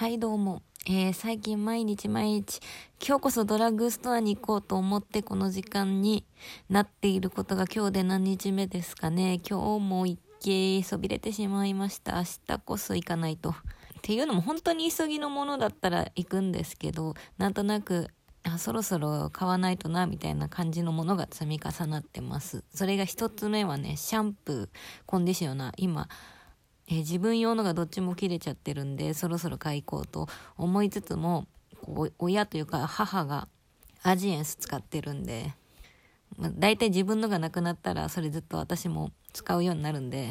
はいどうも。えー、最近毎日毎日、今日こそドラッグストアに行こうと思ってこの時間になっていることが今日で何日目ですかね。今日も行け、そびれてしまいました。明日こそ行かないと。っていうのも本当に急ぎのものだったら行くんですけど、なんとなく、あ、そろそろ買わないとな、みたいな感じのものが積み重なってます。それが一つ目はね、シャンプー、コンディショナー。今、えー、自分用のがどっちも切れちゃってるんで、そろそろ買い行こうと思いつつも、こう親というか母がアジエンス使ってるんで、まあ、大体自分のがなくなったらそれずっと私も使うようになるんで、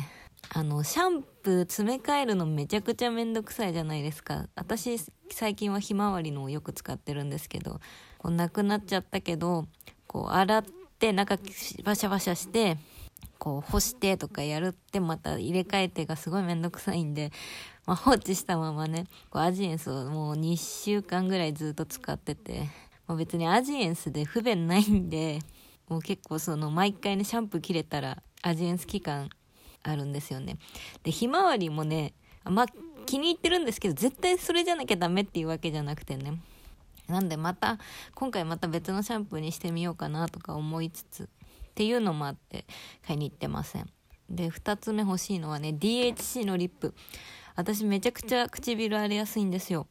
あの、シャンプー詰め替えるのめちゃくちゃめんどくさいじゃないですか。私、最近はひまわりのをよく使ってるんですけど、こうなくなっちゃったけど、こう洗って中バシャバシャして、こう干してとかやるってまた入れ替えてがすごいめんどくさいんで、まあ、放置したままね、こうアジエンスをもう2週間ぐらいずっと使ってて、まあ、別にアジエンスで不便ないんで、もう結構その毎回ね、シャンプー切れたらアジエンス期間あるんですよね。で、ひまわりもね、まあ気に入ってるんですけど、絶対それじゃなきゃダメっていうわけじゃなくてね。なんでまた、今回また別のシャンプーにしてみようかなとか思いつつ、っていうのもあって買いに行ってません。で2つ目欲しいのはね DHC のリップ。私めちゃくちゃ唇荒れやすいんですよ。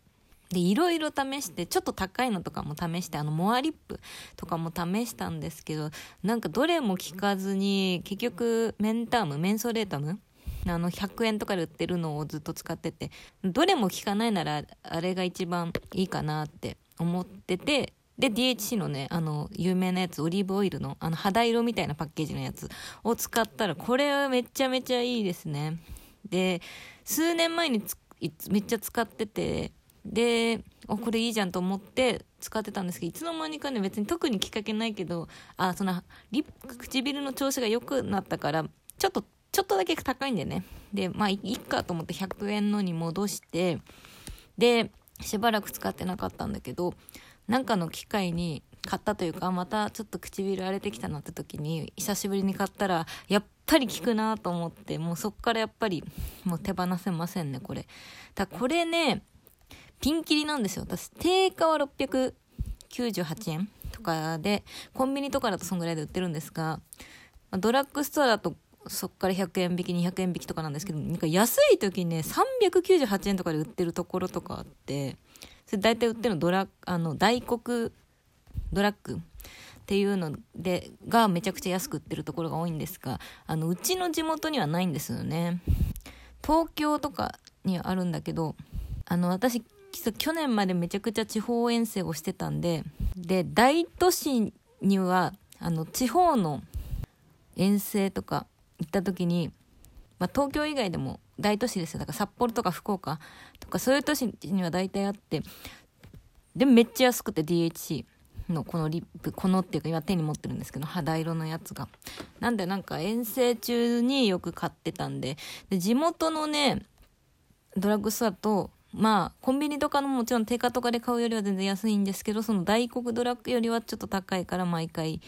でいろいろ試してちょっと高いのとかも試してあのモアリップとかも試したんですけどなんかどれも効かずに結局メンタームメンソレータムあの100円とかで売ってるのをずっと使っててどれも効かないならあれが一番いいかなって思っててで、DHC のね、あの、有名なやつ、オリーブオイルの、あの、肌色みたいなパッケージのやつを使ったら、これはめちゃめちゃいいですね。で、数年前にめっちゃ使ってて、で、お、これいいじゃんと思って使ってたんですけど、いつの間にかね、別に特にきっかけないけど、あ、その、リ唇の調子が良くなったから、ちょっと、ちょっとだけ高いんでね。で、まあ、いいかと思って100円のに戻して、で、しばらく使ってなかったんだけど、なんかの機会に買ったというか、またちょっと唇荒れてきたなって時に、久しぶりに買ったら、やっぱり効くなと思って、もうそっからやっぱり、もう手放せませんね、これ。だこれね、ピンキリなんですよ。私、定価は698円とかで、コンビニとかだとそんぐらいで売ってるんですが、ドラッグストアだとそっから100円引き、200円引きとかなんですけど、なんか安い時にね、398円とかで売ってるところとかあって、それ大体売ってるのドラあの大黒ドラッグっていうのでがめちゃくちゃ安く売ってるところが多いんですがあのうちの地元にはないんですよね。東京とかにあるんだけどあの私去年までめちゃくちゃ地方遠征をしてたんでで大都市にはあの地方の遠征とか行った時に、まあ、東京以外でも大都市ですよ。だから札幌とか福岡とかそういう都市には大体あってでもめっちゃ安くて DHC のこのリップこのっていうか今手に持ってるんですけど肌色のやつが。なんでなんか遠征中によく買ってたんでで地元のねドラッグストアとまあコンビニとかのもちろん定価とかで買うよりは全然安いんですけどその大黒ドラッグよりはちょっと高いから毎回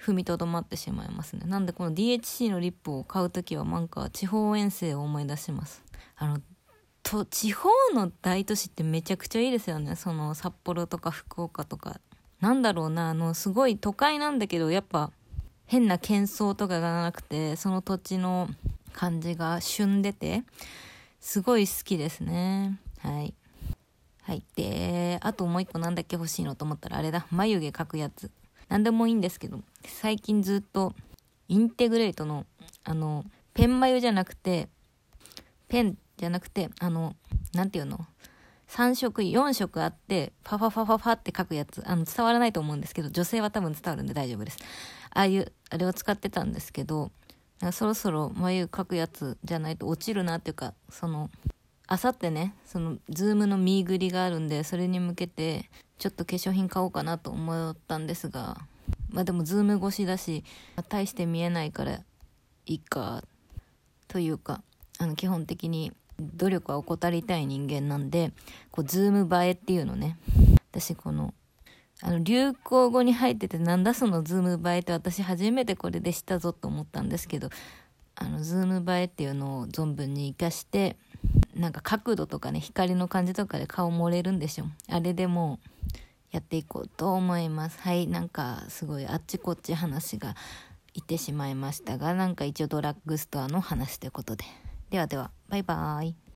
踏みとどまってしまいますね。なんでこの DHC のリップを買う時はなんか地方遠征を思い出します。あのと地方の大都市ってめちゃくちゃいいですよね。その札幌とか福岡とか。なんだろうなあのすごい都会なんだけどやっぱ変な喧騒とかがなくてその土地の感じが旬でてすごい好きですね。はいはいであともう一個なんだっけ欲しいのと思ったらあれだ眉毛描くやつ何でもいいんですけど最近ずっとインテグレートのあのペン眉じゃなくてペンじゃなくて、あの、なんていうの ?3 色、4色あって、ファファファファファって書くやつ。あの、伝わらないと思うんですけど、女性は多分伝わるんで大丈夫です。ああいう、あれを使ってたんですけど、そろそろ眉描くやつじゃないと落ちるなっていうか、その、あさってね、その、 Zoom のミーグリがあるんで、それに向けて、ちょっと化粧品買おうかなと思ったんですが、まあでも Zoom 越しだし、大して見えないからいいか、というか、あの、基本的に努力は怠りたい人間なんで、こう、 Zoom 映えっていうのね。私この、あの、流行語に入ってて、なんだその Zoom 映えって私初めてこれで知ったぞと思ったんですけど、あの、 Zoom 映えっていうのを存分に活かして、なんか角度とかね光の感じとかで顔盛れるんでしょ。あれでもやっていこうと思います。はいなんかすごいあっちこっち話がいってしまいましたがなんか一応ドラッグストアの話ということで。ではではバイバーイ。